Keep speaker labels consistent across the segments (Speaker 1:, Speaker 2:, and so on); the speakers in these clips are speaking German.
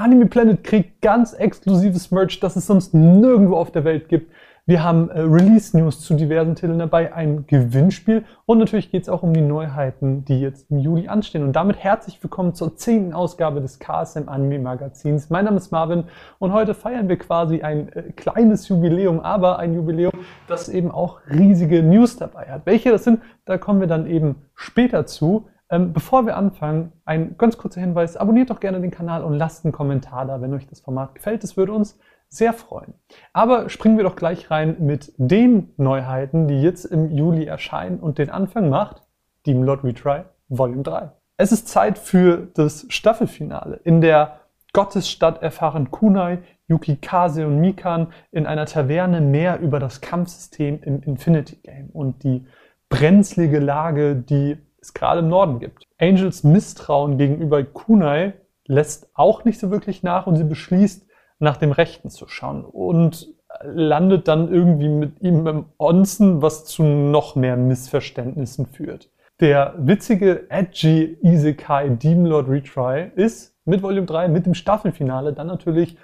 Speaker 1: Anime Planet kriegt ganz exklusives Merch, das es sonst nirgendwo auf der Welt gibt. Wir haben äh, Release-News zu diversen Titeln dabei, ein Gewinnspiel und natürlich geht es auch um die Neuheiten, die jetzt im Juli anstehen. Und damit herzlich willkommen zur zehnten Ausgabe des KSM Anime Magazins. Mein Name ist Marvin und heute feiern wir quasi ein äh, kleines Jubiläum, aber ein Jubiläum, das eben auch riesige News dabei hat. Welche das sind, da kommen wir dann eben später zu. Ähm, bevor wir anfangen, ein ganz kurzer Hinweis. Abonniert doch gerne den Kanal und lasst einen Kommentar da, wenn euch das Format gefällt. Das würde uns sehr freuen. Aber springen wir doch gleich rein mit den Neuheiten, die jetzt im Juli erscheinen und den Anfang macht Demon Lord Retry Volume 3. Es ist Zeit für das Staffelfinale. In der Gottesstadt erfahren Kunai, Yukikase und Mikan in einer Taverne mehr über das Kampfsystem im Infinity Game und die brenzlige Lage, die es gerade im Norden gibt. Angels Misstrauen gegenüber Kunai lässt auch nicht so wirklich nach und sie beschließt, nach dem Rechten zu schauen und landet dann irgendwie mit ihm im Onsen, was zu noch mehr Missverständnissen führt. Der witzige, edgy Isekai Demon Lord Retry ist mit Volume 3, mit dem Staffelfinale, dann natürlich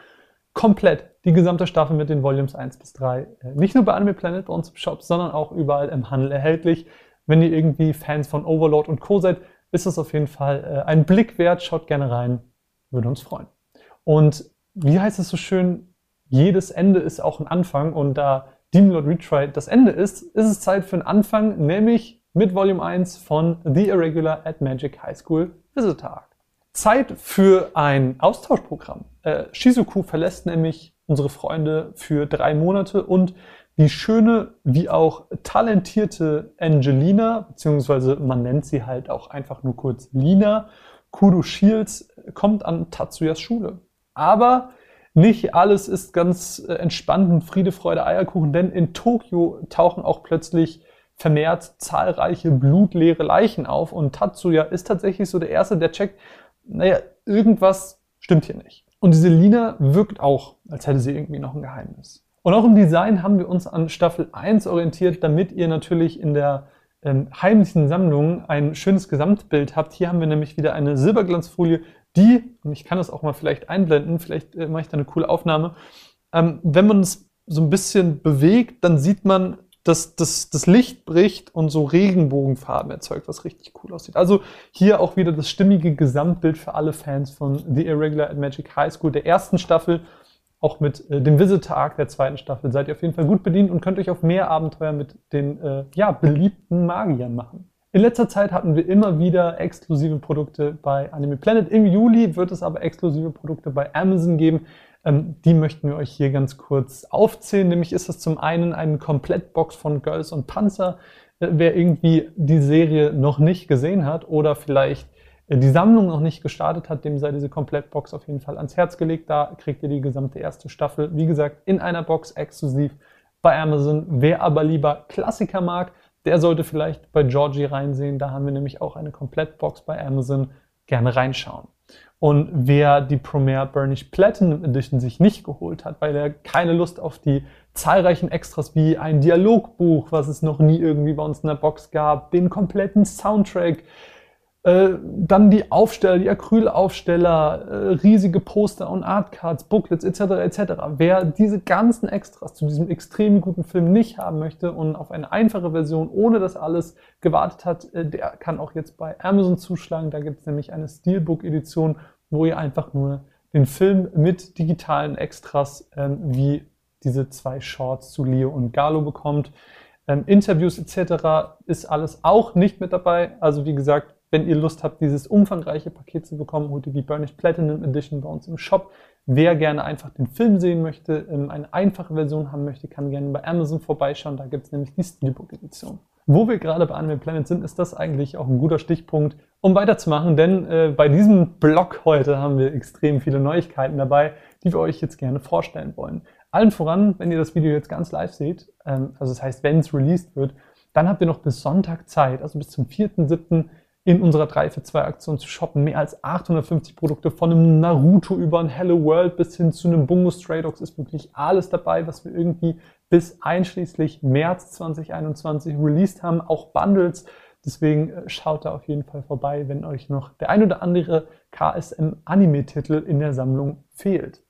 Speaker 1: komplett die gesamte Staffel mit den Volumes 1 bis 3. Äh, nicht nur bei Anime Planet bei uns im Shop, sondern auch überall im Handel erhältlich. Wenn ihr irgendwie Fans von Overlord und Co. seid, ist das auf jeden Fall äh, ein Blick wert. Schaut gerne rein. Würde uns freuen. Und wie heißt es so schön, jedes Ende ist auch ein Anfang und da Demon Lord Retry das Ende ist, ist es Zeit für einen Anfang, nämlich mit Volume 1 von The Irregular at Magic High School Visitor. Zeit für ein Austauschprogramm. Äh, Shizuku verlässt nämlich unsere Freunde für drei Monate und die schöne wie auch talentierte Angelina, beziehungsweise man nennt sie halt auch einfach nur kurz Lina, Kudo Shields, kommt an Tatsuyas Schule. Aber nicht alles ist ganz äh, entspannt und Friede, Freude, Eierkuchen, denn in Tokio tauchen auch plötzlich vermehrt zahlreiche blutleere Leichen auf und Tatsuya ist tatsächlich so der Erste, der checkt, naja, irgendwas stimmt hier nicht. Und diese Lina wirkt auch, als hätte sie irgendwie noch ein Geheimnis. Und auch im Design haben wir uns an Staffel 1 orientiert, damit ihr natürlich in der ähm, heimlichen Sammlung ein schönes Gesamtbild habt. Hier haben wir nämlich wieder eine Silberglanzfolie, die, und ich kann das auch mal vielleicht einblenden, vielleicht äh, mache ich da eine coole Aufnahme, ähm, wenn man es so ein bisschen bewegt, dann sieht man, dass das, das Licht bricht und so Regenbogenfarben erzeugt, was richtig cool aussieht. Also hier auch wieder das stimmige Gesamtbild für alle Fans von The Irregular at Magic High School der ersten Staffel. Auch mit äh, dem Visitor Arc der zweiten Staffel seid ihr auf jeden Fall gut bedient und könnt euch auf mehr Abenteuer mit den äh, ja, beliebten Magiern machen. In letzter Zeit hatten wir immer wieder exklusive Produkte bei Anime Planet. Im Juli wird es aber exklusive Produkte bei Amazon geben. Ähm, die möchten wir euch hier ganz kurz aufzählen. Nämlich ist das zum einen eine Komplettbox von Girls und Panzer. Äh, wer irgendwie die Serie noch nicht gesehen hat oder vielleicht die Sammlung noch nicht gestartet hat, dem sei diese Komplettbox auf jeden Fall ans Herz gelegt. Da kriegt ihr die gesamte erste Staffel, wie gesagt, in einer Box exklusiv bei Amazon. Wer aber lieber Klassiker mag, der sollte vielleicht bei Georgie reinsehen. Da haben wir nämlich auch eine Komplettbox bei Amazon. Gerne reinschauen. Und wer die Premier Burnish Platinum Edition sich nicht geholt hat, weil er keine Lust auf die zahlreichen Extras wie ein Dialogbuch, was es noch nie irgendwie bei uns in der Box gab, den kompletten Soundtrack, äh, dann die Aufsteller, die Acrylaufsteller, äh, riesige Poster und Artcards, Booklets etc. etc. Wer diese ganzen Extras zu diesem extrem guten Film nicht haben möchte und auf eine einfache Version ohne das alles gewartet hat, äh, der kann auch jetzt bei Amazon zuschlagen. Da gibt es nämlich eine Steelbook-Edition, wo ihr einfach nur den Film mit digitalen Extras ähm, wie diese zwei Shorts zu Leo und Galo bekommt. Ähm, Interviews etc. ist alles auch nicht mit dabei. Also wie gesagt, wenn ihr Lust habt, dieses umfangreiche Paket zu bekommen, holt ihr die Burnished Platinum Edition bei uns im Shop. Wer gerne einfach den Film sehen möchte, ähm, eine einfache Version haben möchte, kann gerne bei Amazon vorbeischauen. Da gibt es nämlich die Steelbook Edition. Wo wir gerade bei Anime Planet sind, ist das eigentlich auch ein guter Stichpunkt, um weiterzumachen, denn äh, bei diesem Blog heute haben wir extrem viele Neuigkeiten dabei, die wir euch jetzt gerne vorstellen wollen. Allen voran, wenn ihr das Video jetzt ganz live seht, ähm, also das heißt, wenn es released wird, dann habt ihr noch bis Sonntag Zeit, also bis zum 4.7., in unserer 3 für 2 Aktion zu shoppen. Mehr als 850 Produkte von einem Naruto über ein Hello World bis hin zu einem Bungo Stray Dogs ist wirklich alles dabei, was wir irgendwie bis einschließlich März 2021 released haben. Auch Bundles. Deswegen äh, schaut da auf jeden Fall vorbei, wenn euch noch der ein oder andere KSM-Anime-Titel in der Sammlung fehlt.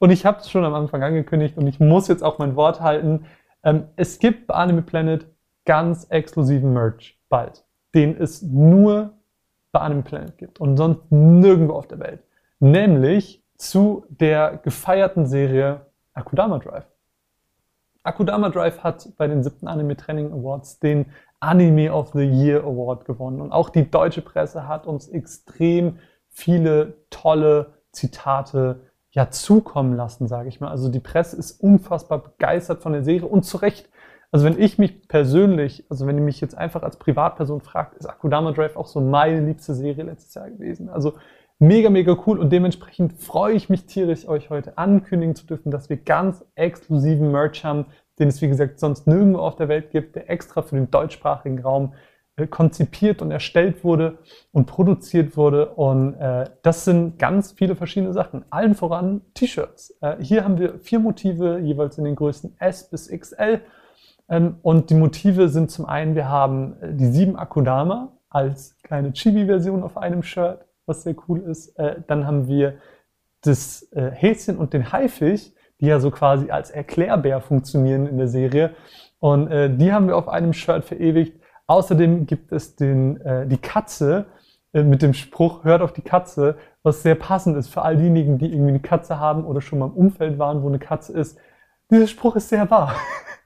Speaker 1: Und ich habe es schon am Anfang angekündigt und ich muss jetzt auch mein Wort halten. Ähm, es gibt bei Anime Planet ganz exklusiven Merch bald, den es nur bei Anime Planet gibt und sonst nirgendwo auf der Welt. Nämlich zu der gefeierten Serie Akudama Drive. Akudama Drive hat bei den siebten Anime Training Awards den Anime of the Year Award gewonnen. Und auch die deutsche Presse hat uns extrem viele tolle Zitate ja zukommen lassen, sage ich mal. Also die Presse ist unfassbar begeistert von der Serie und zu Recht. Also wenn ich mich persönlich, also wenn ihr mich jetzt einfach als Privatperson fragt, ist Akudama Drive auch so meine liebste Serie letztes Jahr gewesen. Also mega, mega cool und dementsprechend freue ich mich tierisch, euch heute ankündigen zu dürfen, dass wir ganz exklusiven Merch haben, den es wie gesagt sonst nirgendwo auf der Welt gibt, der extra für den deutschsprachigen Raum äh, konzipiert und erstellt wurde und produziert wurde. Und äh, das sind ganz viele verschiedene Sachen. Allen voran T-Shirts. Äh, hier haben wir vier Motive, jeweils in den Größen S bis XL. Ähm, und die Motive sind zum einen, wir haben äh, die sieben Akudama als kleine Chibi-Version auf einem Shirt, was sehr cool ist. Äh, dann haben wir das äh, Häschen und den Haifisch, die ja so quasi als Erklärbär funktionieren in der Serie. Und die haben wir auf einem Shirt verewigt. Außerdem gibt es den, die Katze mit dem Spruch, hört auf die Katze, was sehr passend ist für all diejenigen, die irgendwie eine Katze haben oder schon mal im Umfeld waren, wo eine Katze ist. Dieser Spruch ist sehr wahr.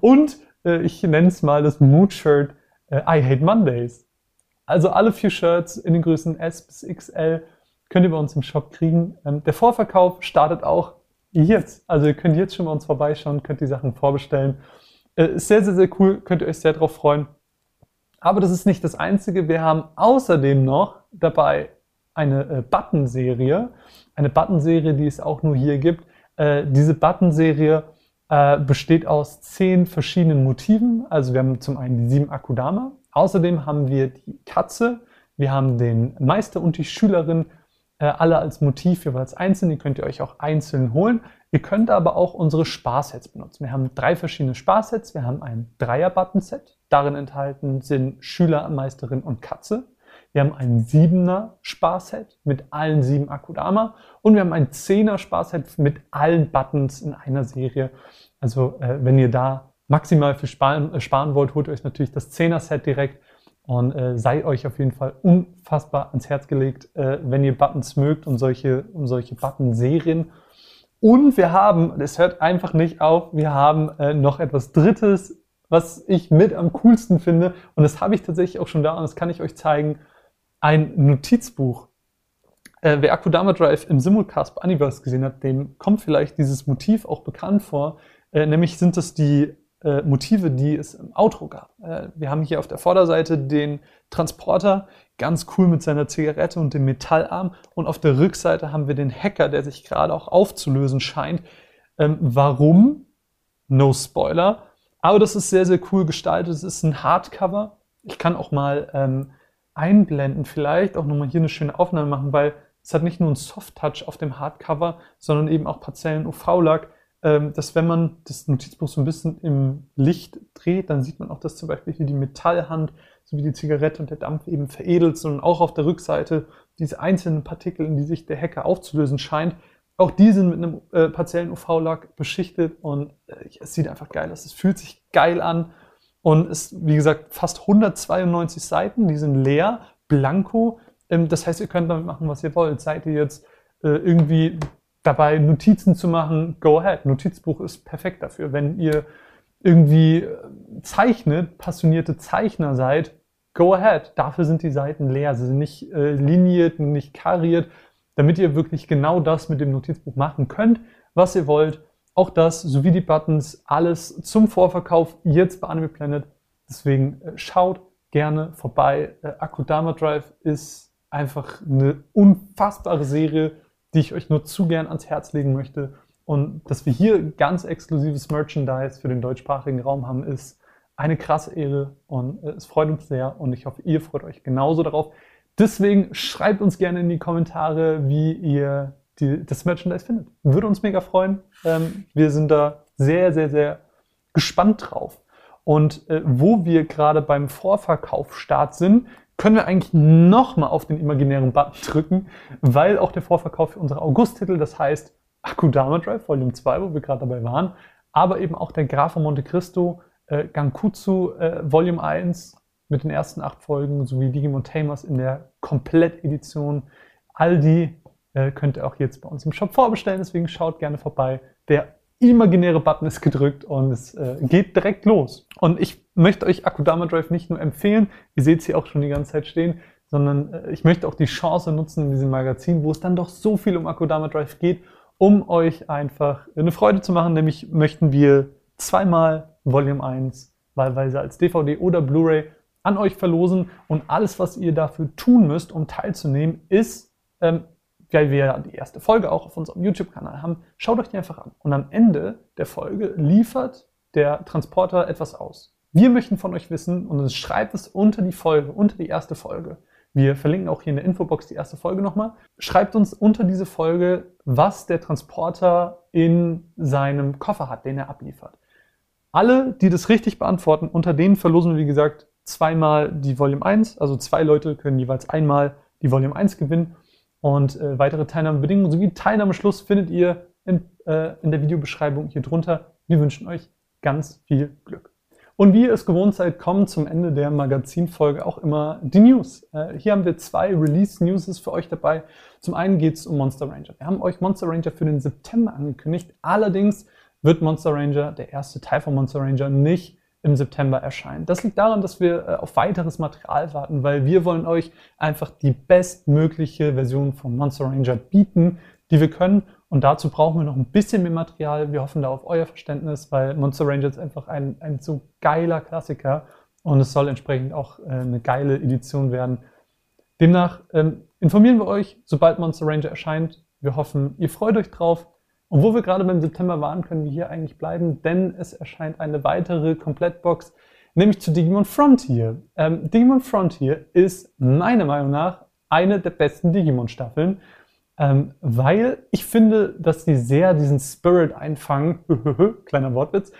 Speaker 1: Und äh, ich nenne es mal das Mood-Shirt äh, I Hate Mondays. Also alle vier Shirts in den Größen S bis XL könnt ihr bei uns im Shop kriegen. Ähm, der Vorverkauf startet auch jetzt. Also ihr könnt jetzt schon bei uns vorbeischauen, könnt die Sachen vorbestellen. Äh, ist sehr, sehr, sehr cool, könnt ihr euch sehr drauf freuen. Aber das ist nicht das Einzige. Wir haben außerdem noch dabei eine äh, Button-Serie. Eine Button-Serie, die es auch nur hier gibt. Äh, diese Button-Serie äh, besteht aus zehn verschiedenen Motiven. Also wir haben zum einen die sieben Akudama. Außerdem haben wir die Katze. Wir haben den Meister und die Schülerin. Äh, alle als Motiv jeweils einzeln. Die könnt ihr euch auch einzeln holen. Ihr könnt aber auch unsere Sparsets benutzen. Wir haben drei verschiedene Sparsets. Wir haben ein Dreier-Button-Set. Darin enthalten sind Schüler, Meisterin und Katze. Wir haben ein Siebener Sparset mit allen sieben Akudama und wir haben ein Zehner Sparset mit allen Buttons in einer Serie. Also äh, wenn ihr da maximal für sparen, äh, sparen wollt, holt euch natürlich das Zehner Set direkt und äh, sei euch auf jeden Fall unfassbar ans Herz gelegt, äh, wenn ihr Buttons mögt und solche, und solche Button-Serien. Und wir haben, es hört einfach nicht auf, wir haben äh, noch etwas Drittes, was ich mit am coolsten finde. Und das habe ich tatsächlich auch schon da und das kann ich euch zeigen ein Notizbuch. Äh, wer Akudama Drive im Simulcast bei Universe gesehen hat, dem kommt vielleicht dieses Motiv auch bekannt vor. Äh, nämlich sind das die äh, Motive, die es im Outro gab. Äh, wir haben hier auf der Vorderseite den Transporter, ganz cool mit seiner Zigarette und dem Metallarm. Und auf der Rückseite haben wir den Hacker, der sich gerade auch aufzulösen scheint. Ähm, warum? No Spoiler. Aber das ist sehr, sehr cool gestaltet. Es ist ein Hardcover. Ich kann auch mal ähm, einblenden, vielleicht auch nochmal hier eine schöne Aufnahme machen, weil es hat nicht nur einen Soft-Touch auf dem Hardcover, sondern eben auch partiellen UV-Lack, ähm, dass wenn man das Notizbuch so ein bisschen im Licht dreht, dann sieht man auch, dass zum Beispiel hier die Metallhand sowie die Zigarette und der Dampf eben veredelt, sondern auch auf der Rückseite diese einzelnen Partikel, in die sich der Hacker aufzulösen scheint, auch die sind mit einem äh, partiellen UV-Lack beschichtet und äh, es sieht einfach geil aus. Es fühlt sich geil an und ist, wie gesagt, fast 192 Seiten, die sind leer, blanko. Ähm, das heißt, ihr könnt damit machen, was ihr wollt. Seid ihr jetzt äh, irgendwie dabei, Notizen zu machen, go ahead. Notizbuch ist perfekt dafür. Wenn ihr irgendwie äh, zeichnet, passionierte Zeichner seid, go ahead. Dafür sind die Seiten leer. Sie sind nicht äh, liniert, nicht kariert, damit ihr wirklich genau das mit dem Notizbuch machen könnt, was ihr wollt. Auch das sowie die Buttons, alles zum Vorverkauf jetzt bei Anime Planet. Deswegen äh, schaut gerne vorbei. Äh, Akudama Drive ist einfach eine unfassbare Serie, die ich euch nur zu gern ans Herz legen möchte. Und dass wir hier ganz exklusives Merchandise für den deutschsprachigen Raum haben, ist eine krasse Ehre und äh, es freut uns sehr und ich hoffe, ihr freut euch genauso darauf. Deswegen schreibt uns gerne in die Kommentare, wie ihr die, das Merchandise findet. Würde uns mega freuen. Ähm, wir sind da sehr, sehr, sehr gespannt drauf. Und äh, wo wir gerade beim Vorverkaufstart sind, können wir eigentlich nochmal auf den imaginären Button drücken, weil auch der Vorverkauf für unsere August-Titel, das heißt Akudama Drive Volume 2, wo wir gerade dabei waren, aber eben auch der Graf von Monte Cristo, äh, Gankutsu äh, Volume 1 mit den ersten acht Folgen sowie Digimon Tamers in der Komplettedition. All die äh, könnt ihr auch jetzt bei uns im Shop vorbestellen, deswegen schaut gerne vorbei. Der imaginäre Button ist gedrückt und es äh, geht direkt los. Und ich möchte euch Akudama Drive nicht nur empfehlen, ihr seht es hier auch schon die ganze Zeit stehen, sondern äh, ich möchte auch die Chance nutzen in diesem Magazin, wo es dann doch so viel um Akudama Drive geht, um euch einfach eine Freude zu machen. Nämlich möchten wir zweimal Volume 1 wahlweise als DVD oder Blu-ray an euch verlosen und alles, was ihr dafür tun müsst, um teilzunehmen, ist ähm, weil wir ja die erste Folge auch auf unserem YouTube-Kanal haben, schaut euch die einfach an. Und am Ende der Folge liefert der Transporter etwas aus. Wir möchten von euch wissen und schreibt es unter die Folge, unter die erste Folge. Wir verlinken auch hier in der Infobox die erste Folge nochmal. Schreibt uns unter diese Folge, was der Transporter in seinem Koffer hat, den er abliefert. Alle, die das richtig beantworten, unter denen verlosen wir, wie gesagt, zweimal die Volume 1. Also zwei Leute können jeweils einmal die Volume 1 gewinnen. Und äh, weitere Teilnahmebedingungen sowie Teilnahmeschluss findet ihr in, äh, in der Videobeschreibung hier drunter. Wir wünschen euch ganz viel Glück. Und wie ihr es gewohnt seid, kommen zum Ende der Magazinfolge auch immer die News. Äh, hier haben wir zwei Release-News für euch dabei. Zum einen geht es um Monster Ranger. Wir haben euch Monster Ranger für den September angekündigt. Allerdings wird Monster Ranger, der erste Teil von Monster Ranger, nicht im September erscheint. Das liegt daran, dass wir äh, auf weiteres Material warten, weil wir wollen euch einfach die bestmögliche Version von Monster Ranger bieten, die wir können. Und dazu brauchen wir noch ein bisschen mehr Material. Wir hoffen da auf euer Verständnis, weil Monster Ranger ist einfach ein, ein so geiler Klassiker und es soll entsprechend auch äh, eine geile Edition werden. Demnach ähm, informieren wir euch, sobald Monster Ranger erscheint. Wir hoffen, ihr freut euch drauf. Und wo wir gerade beim September waren, können wir hier eigentlich bleiben, denn es erscheint eine weitere Komplettbox, nämlich zu Digimon Frontier. Ähm, Digimon Frontier ist meiner Meinung nach eine der besten Digimon-Staffeln, ähm, weil ich finde, dass die sehr diesen Spirit einfangen, kleiner Wortwitz,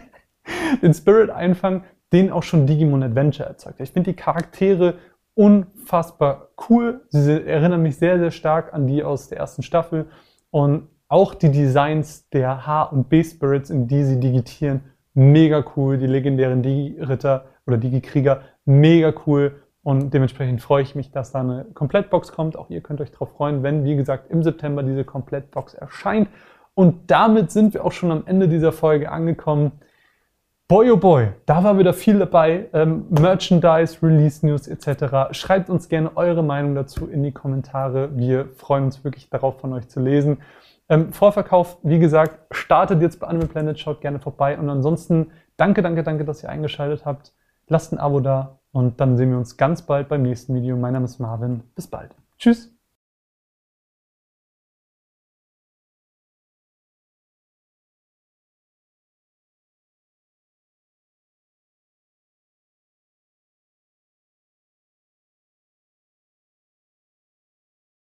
Speaker 1: den Spirit einfangen, den auch schon Digimon Adventure erzeugt. Ich finde die Charaktere unfassbar cool. Sie erinnern mich sehr, sehr stark an die aus der ersten Staffel und auch die Designs der H- und B-Spirits, in die sie digitieren, mega cool. Die legendären Digi-Ritter oder Digi-Krieger, mega cool. Und dementsprechend freue ich mich, dass da eine Komplettbox kommt. Auch ihr könnt euch darauf freuen, wenn, wie gesagt, im September diese Komplettbox erscheint. Und damit sind wir auch schon am Ende dieser Folge angekommen. Boy, oh boy, da war wieder viel dabei. Ähm, Merchandise, Release News etc. Schreibt uns gerne eure Meinung dazu in die Kommentare. Wir freuen uns wirklich darauf, von euch zu lesen. Ähm, Vorverkauf, wie gesagt, startet jetzt bei Animal Planet, schaut gerne vorbei. Und ansonsten danke, danke, danke, dass ihr eingeschaltet habt. Lasst ein Abo da und dann sehen wir uns ganz bald beim nächsten Video. Mein Name ist Marvin. Bis bald. Tschüss.